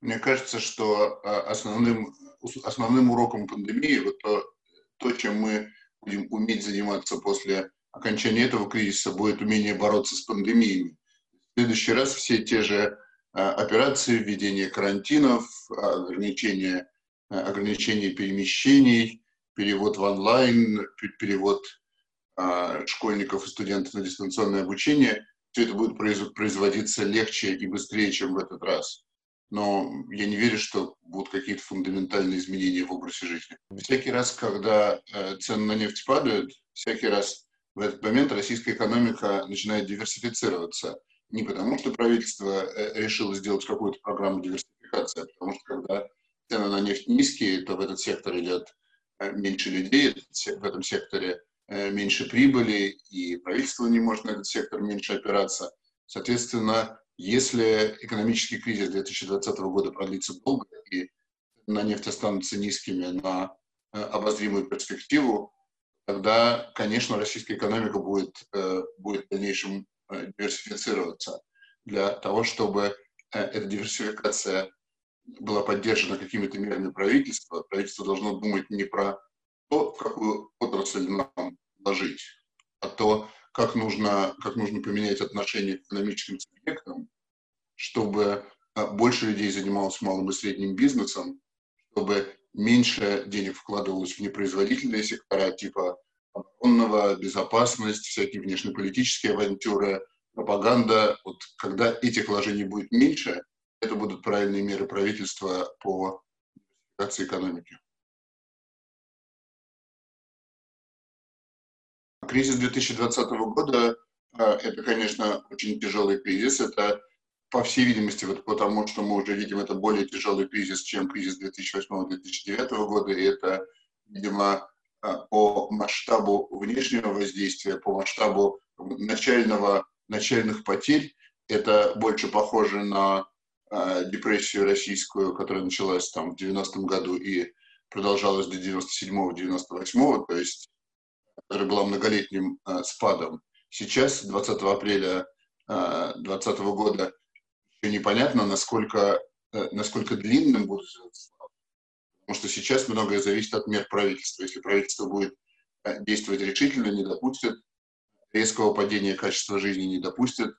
Мне кажется, что основным, основным уроком пандемии, вот то, то, чем мы будем уметь заниматься после окончания этого кризиса, будет умение бороться с пандемиями. В следующий раз все те же операции, введение карантинов, ограничение, ограничение перемещений, перевод в онлайн, перевод а, школьников и студентов на дистанционное обучение, все это будет производиться легче и быстрее, чем в этот раз. Но я не верю, что будут какие-то фундаментальные изменения в образе жизни. Всякий раз, когда э, цены на нефть падают, всякий раз в этот момент российская экономика начинает диверсифицироваться. Не потому, что правительство э, решило сделать какую-то программу диверсификации, а потому что когда цены на нефть низкие, то в этот сектор идет э, меньше людей, в этом секторе меньше прибыли, и правительство не может на этот сектор меньше опираться. Соответственно, если экономический кризис 2020 года продлится долго и на нефть останутся низкими на э, обозримую перспективу, тогда, конечно, российская экономика будет, э, будет в дальнейшем диверсифицироваться для того, чтобы эта диверсификация была поддержана какими-то мерами правительства. Правительство должно думать не про то, в какую отрасль нам вложить, а то, как нужно, как нужно поменять отношение к экономическим чтобы а, больше людей занималось малым и средним бизнесом, чтобы меньше денег вкладывалось в непроизводительные сектора типа оборонного, безопасность, всякие внешнеполитические авантюры, пропаганда. Вот когда этих вложений будет меньше, это будут правильные меры правительства по диверсификации экономики. Кризис 2020 года а, – это, конечно, очень тяжелый кризис. Это, по всей видимости, вот потому что мы уже видим, это более тяжелый кризис, чем кризис 2008-2009 года. И это, видимо, а, по масштабу внешнего воздействия, по масштабу начального, начальных потерь, это больше похоже на э, депрессию российскую, которая началась там в 90-м году и продолжалась до 97-98, то есть которая была многолетним э, спадом. Сейчас, 20 апреля 2020 э, года, еще непонятно, насколько, э, насколько длинным спад. Потому что сейчас многое зависит от мер правительства. Если правительство будет э, действовать решительно, не допустит резкого падения качества жизни, не допустит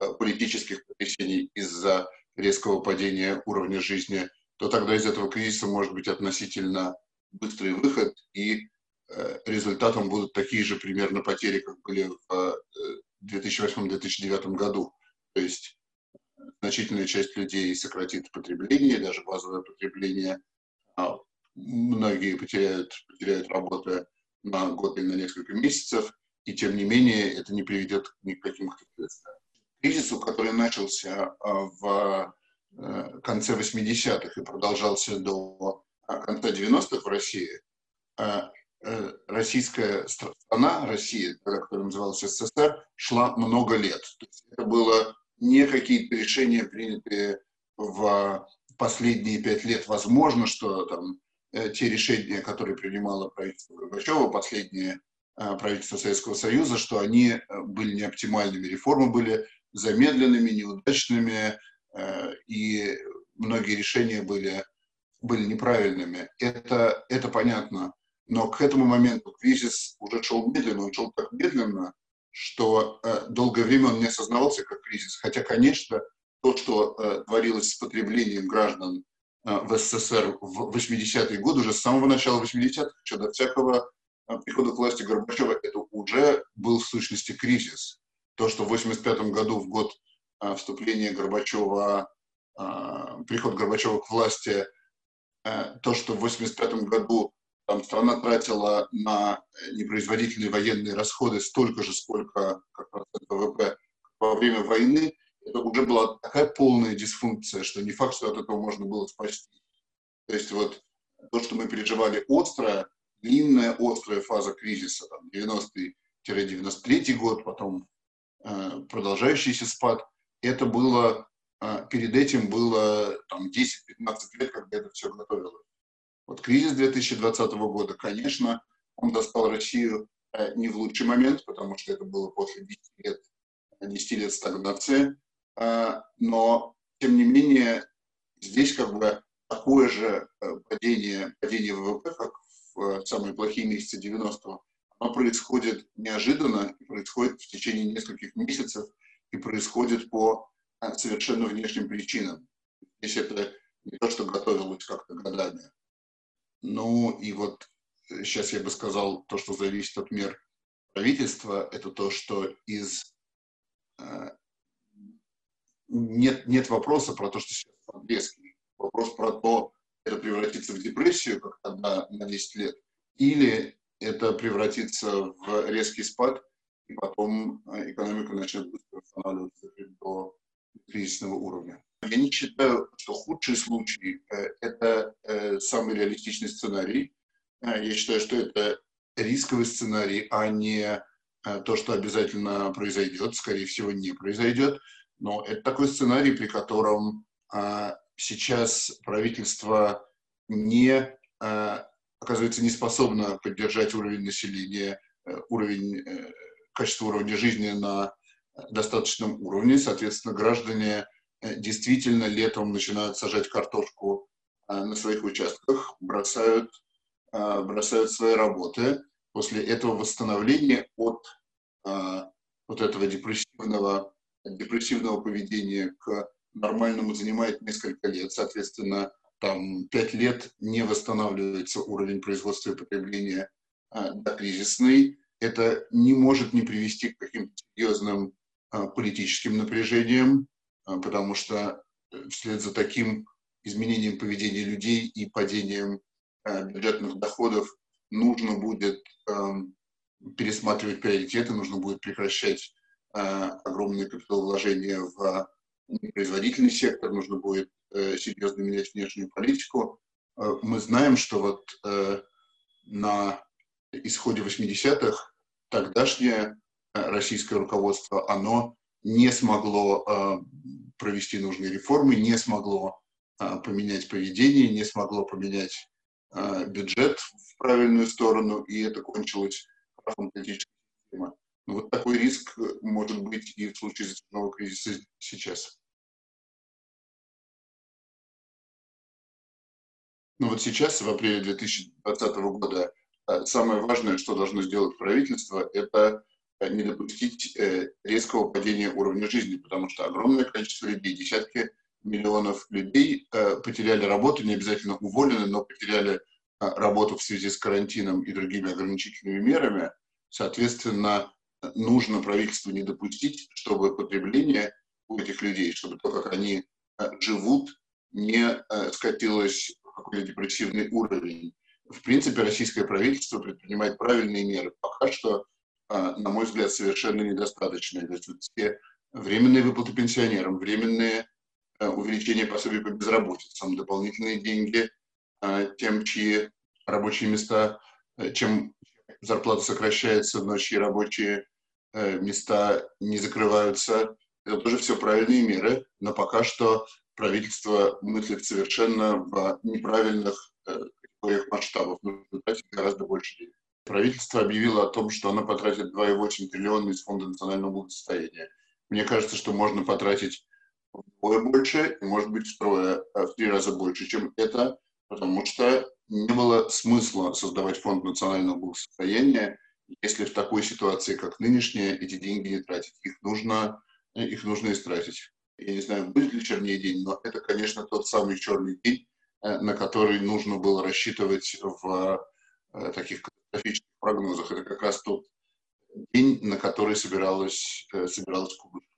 э, политических потрясений из-за резкого падения уровня жизни, то тогда из этого кризиса может быть относительно быстрый выход, и результатом будут такие же примерно потери, как были в 2008-2009 э, году. То есть значительная часть людей сократит потребление, даже базовое потребление. А многие потеряют, потеряют работу на год или на несколько месяцев, и тем не менее это не приведет ни к каким последствиям. Кризису, который начался а, в э, конце 80-х и продолжался до конца 90-х в России, Э, российская страна, Россия, которая называлась СССР, шла много лет. Это было не какие-то решения, принятые в последние пять лет. Возможно, что там э, те решения, которые принимало правительство Горбачева, последнее э, правительство Советского Союза, что они были неоптимальными. Реформы были замедленными, неудачными, и многие решения были, были неправильными. Это, это понятно. Но к этому моменту кризис уже шел медленно, он шел так медленно, что э, долгое время он не осознавался как кризис. Хотя, конечно, то, что э, творилось с потреблением граждан э, в СССР в 80-е годы, уже с самого начала 80-х, еще до всякого э, прихода к власти Горбачева, это уже был в сущности кризис. То, что в 85 году, в год э, вступления Горбачева, э, приход Горбачева к власти, э, то, что в 85 году там страна тратила на непроизводительные военные расходы столько же, сколько как процент ВВП во время войны, это уже была такая полная дисфункция, что не факт, что от этого можно было спасти. То есть вот то, что мы переживали острая, длинная, острая фаза кризиса, там, 90-93 год, потом э, продолжающийся спад, это было, э, перед этим было там 10-15 лет, когда это все готовилось. Вот кризис 2020 года, конечно, он достал Россию э, не в лучший момент, потому что это было после 10 лет, 10 лет стагнации, э, но, тем не менее, Здесь как бы такое же э, падение, падение ВВП, как в самые плохие месяцы 90-го, оно происходит неожиданно, происходит в течение нескольких месяцев и происходит по совершенно внешним причинам. Здесь это не то, что готовилось как-то годами. Ну и вот сейчас я бы сказал, то, что зависит от мер правительства, это то, что из э, нет, нет вопроса про то, что сейчас резкий. Вопрос про то, это превратится в депрессию, как тогда на 10 лет, или это превратится в резкий спад, и потом э, экономика начнет быстро восстанавливаться до кризисного уровня. Я не считаю, что худший случай э, – это э, самый реалистичный сценарий. Я считаю, что это рисковый сценарий, а не то, что обязательно произойдет, скорее всего, не произойдет. Но это такой сценарий, при котором сейчас правительство не оказывается не способно поддержать уровень населения, уровень качество уровня жизни на достаточном уровне. Соответственно, граждане э, действительно летом начинают сажать картошку э, на своих участках, бросают, э, бросают свои работы. После этого восстановления от вот этого депрессивного, депрессивного поведения к нормальному занимает несколько лет. Соответственно, там пять лет не восстанавливается уровень производства и потребления до кризисный это не может не привести к каким-то серьезным политическим напряжениям, потому что э, вслед за таким изменением поведения людей и падением а, бюджетных доходов нужно будет пересматривать приоритеты, нужно будет прекращать огромные капиталовложения в производительный сектор, нужно будет э, серьезно менять внешнюю политику. Мы знаем, что вот э, на исходе 80-х тогдашнее э, российское руководство, оно не смогло э, провести нужные реформы, не смогло э, поменять поведение, не смогло поменять бюджет в правильную сторону, и это кончилось крахом политической системы. Но вот такой риск может быть и в случае затяжного кризиса сейчас. Но вот сейчас, в апреле 2020 года, Э, самое важное, что должно сделать правительство, это э, не допустить э, резкого падения уровня жизни, потому что огромное количество людей, десятки миллионов людей потеряли работу, не обязательно уволены, но потеряли работу в связи с карантином и другими ограничительными мерами. Соответственно, нужно правительству не допустить, чтобы потребление у этих людей, чтобы то, как они живут, не скатилось в какой-то депрессивный уровень в принципе, российское правительство предпринимает правильные меры. Пока что, на мой взгляд, совершенно недостаточные. То есть вот все временные выплаты пенсионерам, временные а, увеличение пособий по безработице, дополнительные деньги а, тем, чьи рабочие места, чем зарплата сокращается, но чьи рабочие места не закрываются. Это тоже все правильные меры, но пока что правительство мыслит совершенно в неправильных своих масштабов. Нужно тратить гораздо больше денег. Правительство объявило о том, что оно потратит 2,8 триллиона из Фонда национального благосостояния. Мне кажется, что можно потратить вдвое больше, и, может быть, втрое, а в три раза больше, чем это, потому что не было смысла создавать фонд национального благосостояния, если в такой ситуации, как нынешняя, эти деньги не тратить. Их нужно, их нужно истратить. Я не знаю, будет ли чернее день, но это, конечно, тот самый черный день, Э, на который нужно было рассчитывать в таких катастрофических прогнозах. Это как раз тот день, на который собиралась, э, собиралась кубышка.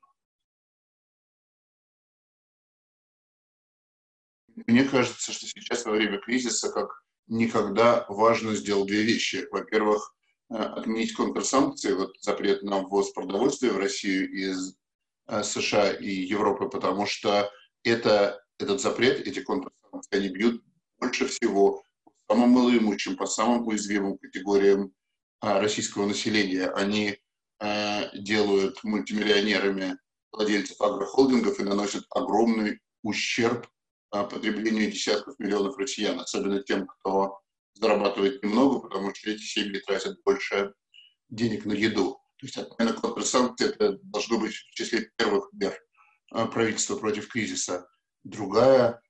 Мне кажется, что сейчас во время кризиса как никогда важно сделать две вещи. Во-первых, отменить контрсанкции, вот запрет на ввоз продовольствия в Россию из США и Европы, потому что это, этот запрет, эти контрсанкции, они бьют больше всего самым малоимущим, по самым уязвимым категориям а, российского населения. Они а, делают мультимиллионерами владельцев агрохолдингов и наносят огромный ущерб а, потреблению десятков миллионов россиян, особенно тем, кто зарабатывает немного, потому что эти семьи тратят больше денег на еду. То есть отмена контрсанкций это должно быть в числе первых мер правительства против кризиса. Другая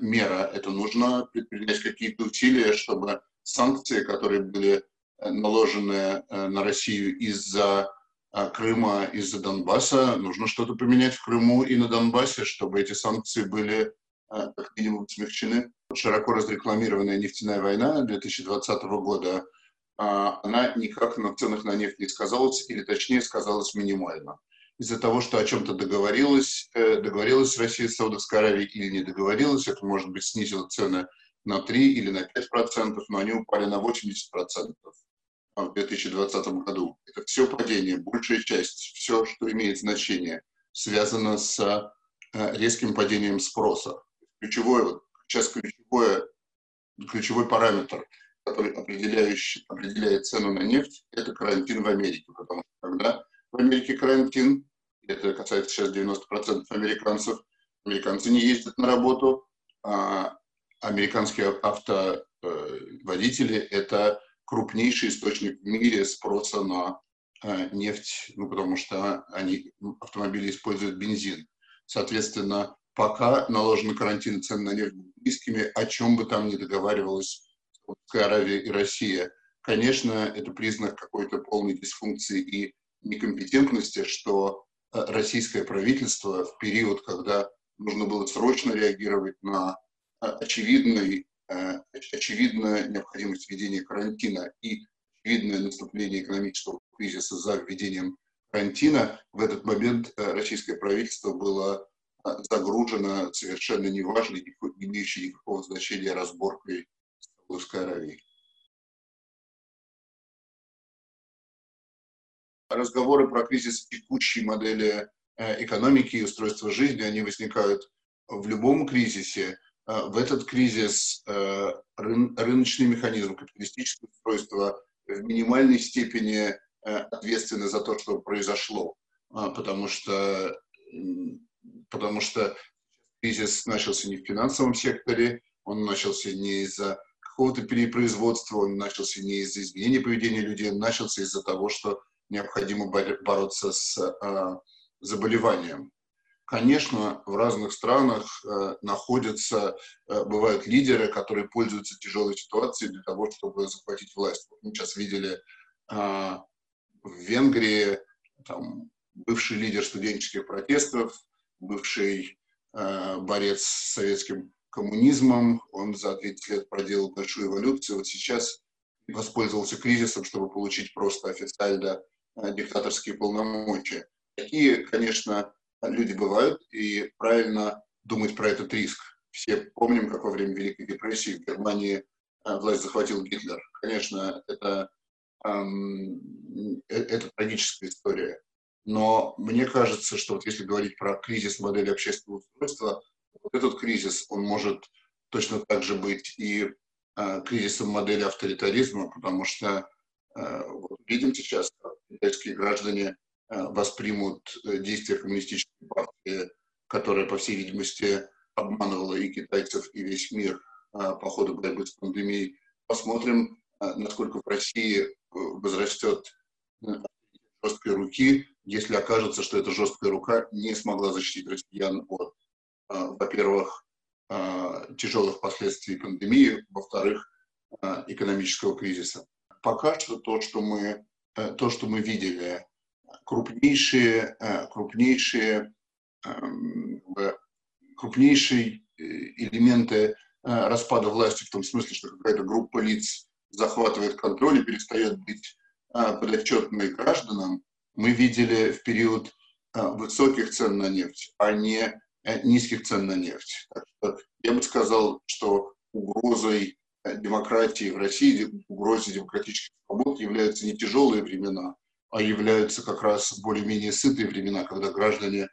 мера. Это нужно предпринять какие-то усилия, чтобы санкции, которые были э, наложены э, на Россию из-за э, Крыма, из-за Донбасса, нужно что-то поменять в Крыму и на Донбассе, чтобы эти санкции были э, как минимум смягчены. Широко разрекламированная нефтяная война 2020 года она никак на ценах на нефть не сказалась, или точнее сказалась минимально. Из-за того, что о чем-то договорилась, э, договорилась Россия с Саудовской Аравией или не договорилась, это, может быть, снизило цены на 3 или на 5 процентов, но они упали на 80 процентов в 2020 году. Это все падение, большая часть, все, что имеет значение, связано с э, резким падением спроса. Ключевой, сейчас ключевое, ключевой параметр – который определяющий, определяет цену на нефть, это карантин в Америке. Потому что когда в Америке карантин, это касается сейчас 90% американцев, американцы не ездят на работу, а американские автоводители – это крупнейший источник в мире спроса на э, нефть, ну, потому что они, автомобили используют бензин. Соответственно, пока наложены карантин цены на нефть низкими, о чем бы там ни договаривалось Саудовская Аравия и Россия, конечно, это признак какой-то полной дисфункции и некомпетентности, что э, российское правительство в период, когда нужно было срочно реагировать на э, очевидный, э, очевидную необходимость введения карантина и очевидное наступление экономического кризиса за введением карантина, в этот момент российское правительство было загружено совершенно неважной, не имеющей никакого значения разборкой Саудовской Аравии. Разговоры про кризис текущей модели э, экономики и устройства жизни, они возникают в любом кризисе. Э, в этот кризис э, рыночный механизм, капиталистическое устройство в минимальной степени ответственны за то, что произошло, потому что, потому что кризис начался не в финансовом секторе, он начался не из-за какого-то перепроизводства, он начался не из-за изменения поведения людей, он начался из-за того, что необходимо бороться с э, заболеванием. Конечно, в разных странах э, находятся, э, бывают лидеры, которые пользуются тяжелой ситуацией для того, чтобы захватить власть. Мы сейчас видели в Венгрии там, бывший лидер студенческих протестов, бывший борец с советским коммунизмом, он за 30 лет проделал большую эволюцию. Вот сейчас воспользовался кризисом, чтобы получить просто официально диктаторские полномочия. Такие, конечно, люди бывают, и правильно думать про этот риск. Все помним, как во время Великой депрессии в Германии э, власть захватил Гитлер. Конечно, это, эм, э, это трагическая история. Но мне кажется, что вот если говорить про кризис модели общественного устройства, вот этот кризис, он может точно так же быть и э, кризисом модели авторитаризма, потому что э, видим сейчас, как китайские граждане э, воспримут э, действия коммунистической партии, которая, по всей видимости, обманывала и китайцев, и весь мир э, по ходу борьбы с пандемией. Посмотрим, э, насколько в России э, возрастет э, жесткой руки, если окажется, что эта жесткая рука не смогла защитить россиян от во-первых, тяжелых последствий пандемии, во-вторых, экономического кризиса. Пока что то, что мы, э, то, что мы видели, крупнейшие, э, крупнейшие, эм, крупнейшие э, элементы распада власти, в том смысле, что какая-то группа лиц захватывает контроль и перестает быть подотчетной гражданам, мы видели в период высоких цен на нефть, а не низких цен на нефть. Я бы сказал, что угрозой демократии в России, угрозой демократических свобод являются не тяжелые времена, а являются как раз более-менее сытые времена, когда граждане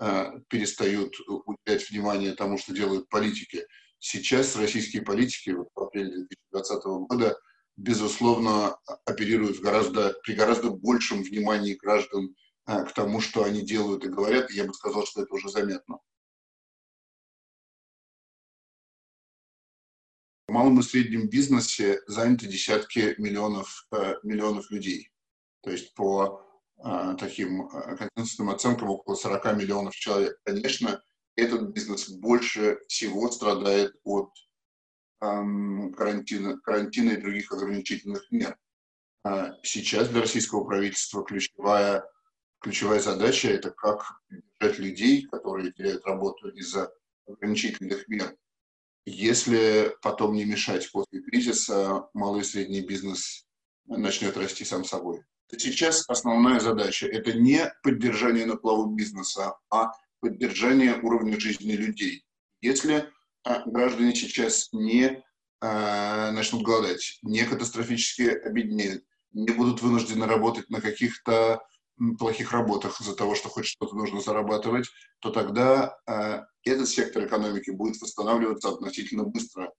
э, перестают уделять внимание тому, что делают политики. Сейчас российские политики в апреле 2020 года, безусловно, оперируют в гораздо, при гораздо большем внимании граждан э, к тому, что они делают и говорят. И я бы сказал, что это уже заметно. В малом и среднем бизнесе заняты десятки миллионов, э, миллионов людей. То есть по э, таким э, консенсусным оценкам около 40 миллионов человек. Конечно, этот бизнес больше всего страдает от эм, карантина, карантина и других ограничительных мер. Сейчас для российского правительства ключевая, ключевая задача – это как держать людей, которые теряют работу из-за ограничительных мер. Если потом не мешать после кризиса, малый и средний бизнес начнет расти сам собой. Сейчас основная задача – это не поддержание на плаву бизнеса, а поддержание уровня жизни людей. Если а, граждане сейчас не а, начнут голодать, не катастрофически обеднеют, не будут вынуждены работать на каких-то плохих работах из-за того, что хоть что-то нужно зарабатывать, то тогда э, этот сектор экономики будет восстанавливаться относительно быстро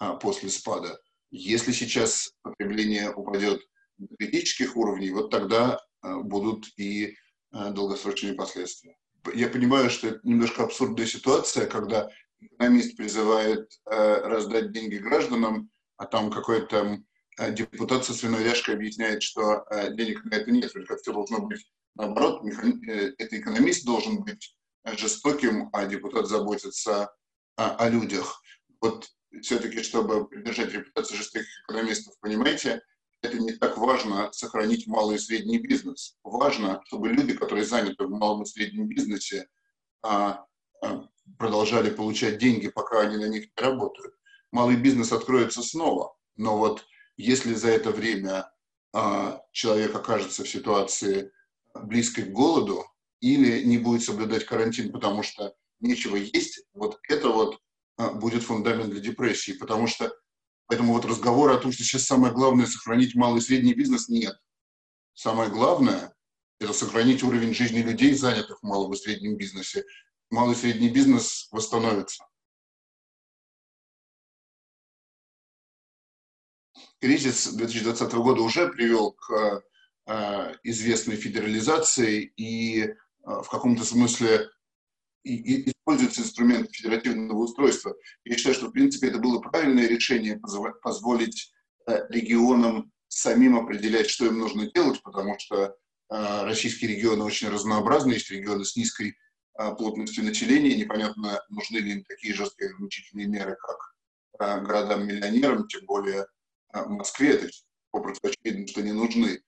э, после спада. Если сейчас потребление упадет до критических уровней, вот тогда э, будут и э, долгосрочные последствия. Я понимаю, что это немножко абсурдная ситуация, когда экономист призывает э, раздать деньги гражданам, а там какой-то депутат со свиной ряжкой объясняет, что э, денег на это нет, как все должно быть наоборот. Э, это экономист должен быть жестоким, а депутат заботится о, людях. Вот все-таки, чтобы придержать репутацию жестоких экономистов, понимаете, это не так важно сохранить малый и средний бизнес. Важно, чтобы люди, которые заняты в малом и среднем бизнесе, а, а, продолжали получать деньги, пока они на них не работают. Малый бизнес откроется снова, но вот если за это время а, человек окажется в ситуации близкой к голоду или не будет соблюдать карантин, потому что нечего есть, вот это вот а, будет фундамент для депрессии, потому что поэтому вот разговор о том, что сейчас самое главное сохранить малый и средний бизнес, нет. Самое главное – это сохранить уровень жизни людей, занятых в малом и среднем бизнесе, малый и средний бизнес восстановится. Кризис 2020 года уже привел к э, известной федерализации и э, в каком-то смысле и, используется инструмент федеративного устройства. Я считаю, что в принципе это было правильное решение позволить э, регионам самим определять, что им нужно делать, потому что российские регионы очень разнообразны, есть регионы с низкой плотностью населения, непонятно, нужны ли им такие жесткие ограничительные меры, как городам-миллионерам, тем более Москве, это попросту очевидно, что не нужны.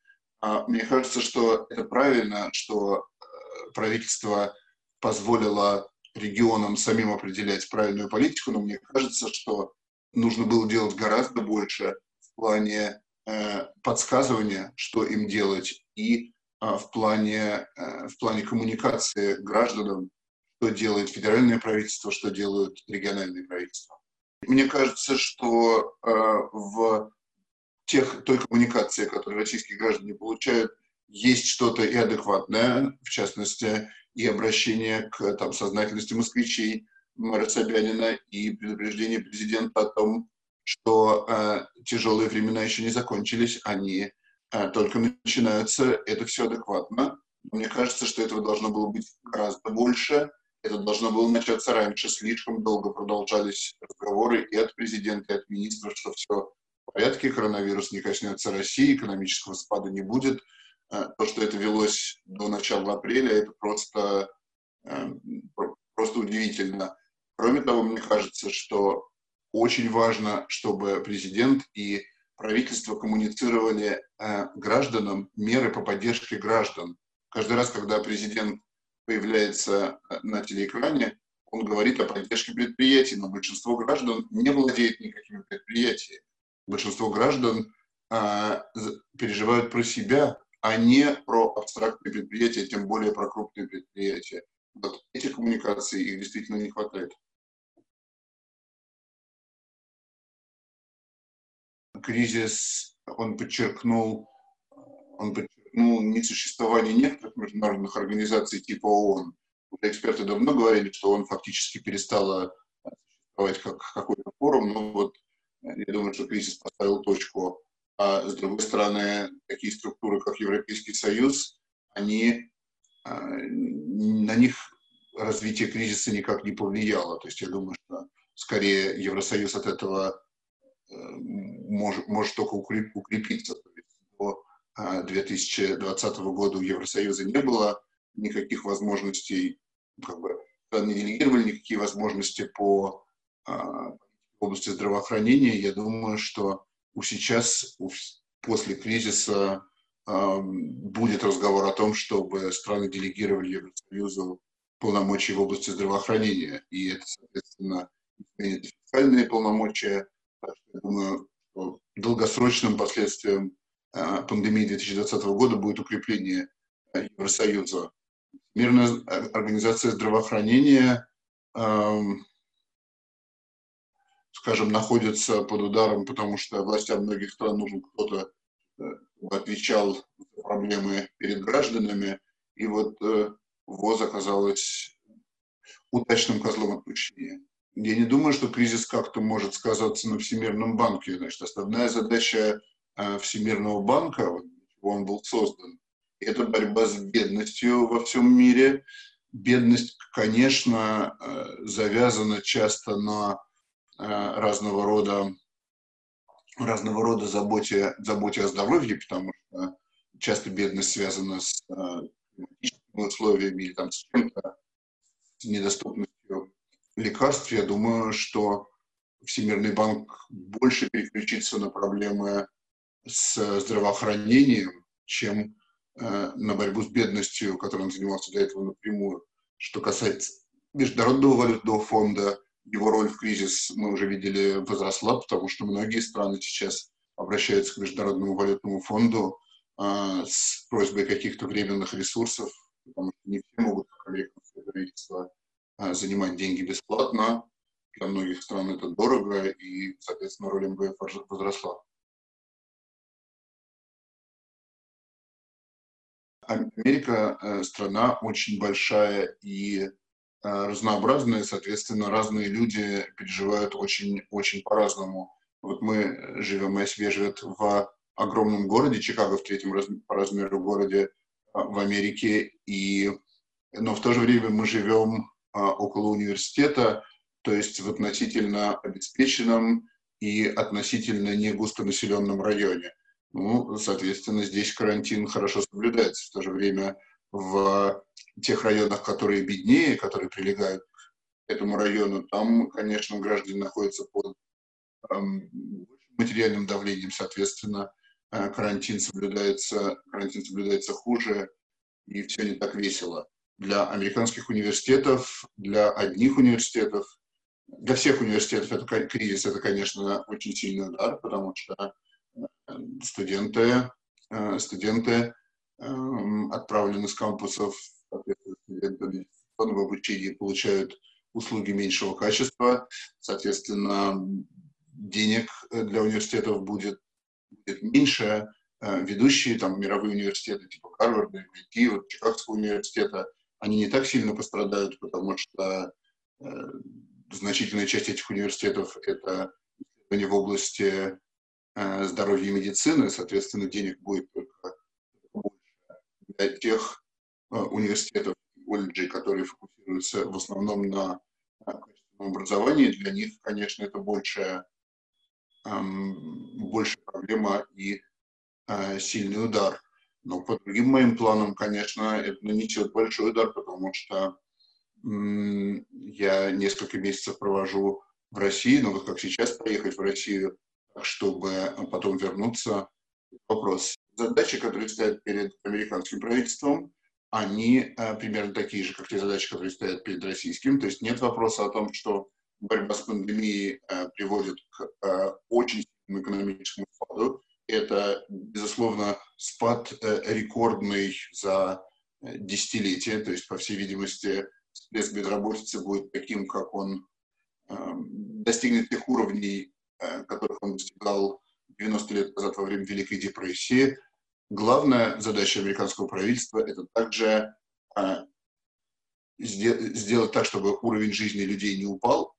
Мне кажется, что это правильно, что э, правительство позволило регионам самим определять правильную политику, но мне кажется, что нужно было делать гораздо больше в плане э, подсказывания, что им делать, и э, в, плане, э, в плане коммуникации гражданам, что делает федеральное правительство, что делают региональные правительства. Мне кажется, что в тех, той коммуникации, которую российские граждане получают, есть что-то и адекватное, в частности, и обращение к там, сознательности москвичей, мэра Собянина, и предупреждение президента о том, что э, тяжелые времена еще не закончились, они э, только начинаются, это все адекватно. Мне кажется, что этого должно было быть гораздо больше, это должно было начаться раньше, слишком долго продолжались разговоры и от президента, и от министра, что все порядке, коронавирус не коснется России, экономического спада не будет. Э, то, что это велось до начала апреля, это просто, э, просто удивительно. Кроме того, мне кажется, что очень важно, чтобы президент и правительство коммуницировали э, гражданам меры по поддержке граждан. Каждый раз, когда президент появляется на телеэкране, он говорит о поддержке предприятий, но большинство граждан не владеет никакими предприятиями большинство граждан а, переживают про себя, а не про абстрактные предприятия, тем более про крупные предприятия. Вот этих коммуникаций их действительно не хватает. Кризис, он подчеркнул, он подчеркнул несуществование некоторых международных организаций типа ООН. Эксперты давно говорили, что он фактически перестала существовать как какой-то форум, но вот я думаю, что кризис поставил точку. А с другой стороны, такие структуры, как Европейский Союз, они, а, на них развитие кризиса никак не повлияло. То есть я думаю, что скорее Евросоюз от этого э, может, может только укрепиться. До 2020 а, года у Евросоюза не было никаких возможностей как бы, не делегировали никакие возможности по а, области здравоохранения. Я думаю, что сейчас, после кризиса, будет разговор о том, чтобы страны делегировали Евросоюзу полномочия в области здравоохранения. И это, соответственно, изменит фискальные полномочия. Так что, я думаю, что долгосрочным последствием а, пандемии 2020 года будет укрепление а, Евросоюза. Мирная организация здравоохранения, скажем, находится под ударом, потому что властям многих стран нужен кто-то, э, отвечал проблемы перед гражданами. И вот э, ВОЗ оказалась удачным козлом отпущения. Я не думаю, что кризис как-то может сказаться на Всемирном банке. Значит, основная задача э, Всемирного банка, он был создан, это борьба с бедностью во всем мире. Бедность, конечно, завязана часто на разного рода разного рода заботе, заботе о здоровье, потому что часто бедность связана с климатическими условиями или там, с чем-то, с недоступностью лекарств, я думаю, что Всемирный банк больше переключится на проблемы с здравоохранением, чем э, на борьбу с бедностью, которой он занимался до этого напрямую. Что касается Международного валютного фонда, его роль в кризис мы уже видели возросла, потому что многие страны сейчас обращаются к Международному валютному фонду э, с просьбой каких-то временных ресурсов, потому что не все могут, как американское правительство, а, занимать деньги бесплатно. Для многих стран это дорого, и, соответственно, роль МВФ возросла. Америка э, страна очень большая и э, разнообразная, соответственно, разные люди переживают очень, очень по-разному. Вот мы живем, СВ живет в огромном городе, Чикаго в третьем раз, по размеру городе э, в Америке, и, но в то же время мы живем а, около университета, то есть в относительно обеспеченном и относительно не густонаселенном районе. Ну, соответственно, здесь карантин хорошо соблюдается. В то же время в тех районах, которые беднее, которые прилегают к этому району, там, конечно, граждане находятся под эм, материальным давлением, соответственно, э, карантин соблюдается, карантин соблюдается хуже, и все не так весело. Для американских университетов, для одних университетов, для всех университетов это кризис, это, конечно, очень сильный удар, потому что э, студенты, э, студенты отправлены с кампусов, студенты в обучении получают услуги меньшего качества, соответственно, денег для университетов будет, будет меньше, э, ведущие там мировые университеты типа Гарварда, MIT, вот, Чикагского университета – они не так сильно пострадают, потому что э, значительная часть этих университетов – это исследования в области э, здоровья и медицины, соответственно, денег будет только. Для тех э, университетов, колледжей, которые фокусируются в основном на э, образовании, для них, конечно, это большая, эм, большая проблема и э, сильный удар. Но по другим моим планам, конечно, это нанесет большой удар, потому что я несколько месяцев провожу в России, но вот как сейчас поехать в Россию, чтобы потом вернуться, вопрос. Задачи, которые стоят перед американским правительством, они э, примерно такие же, как те задачи, которые стоят перед российским. То есть нет вопроса о том, что борьба с пандемией э, приводит к э, очень сильному экономическому спаду, это, безусловно, спад рекордный за десятилетие, то есть, по всей видимости, всплеск безработицы будет таким, как он достигнет тех уровней, которых он достигал 90 лет назад во время Великой депрессии. Главная задача американского правительства – это также сделать так, чтобы уровень жизни людей не упал.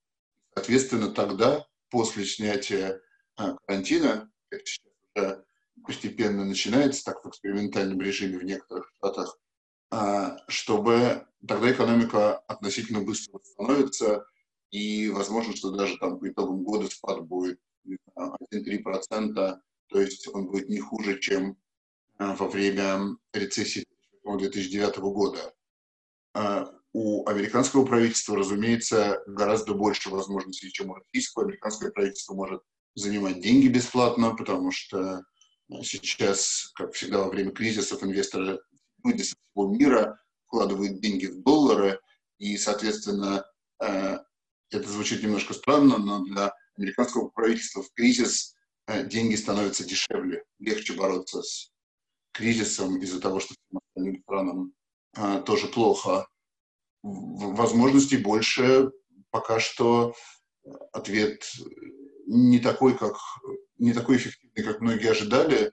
Соответственно, тогда, после снятия карантина, как сейчас постепенно начинается, так в экспериментальном режиме в некоторых штатах, а, чтобы тогда экономика относительно быстро восстановится, и возможно, что даже там по итогам года спад будет 1-3%, то есть он будет не хуже, чем а, во время рецессии 2009 года. А, у американского правительства, разумеется, гораздо больше возможностей, чем у российского. Американское правительство может занимать деньги бесплатно, потому что э, сейчас, как всегда во время кризисов, инвесторы люди со всего мира вкладывают деньги в доллары, и, соответственно, э, это звучит немножко странно, но для американского правительства в кризис э, деньги становятся дешевле, легче бороться с кризисом из-за того, что всем остальным странам тоже плохо. Возможностей больше, пока что ответ не такой, как, не такой эффективный, как многие ожидали.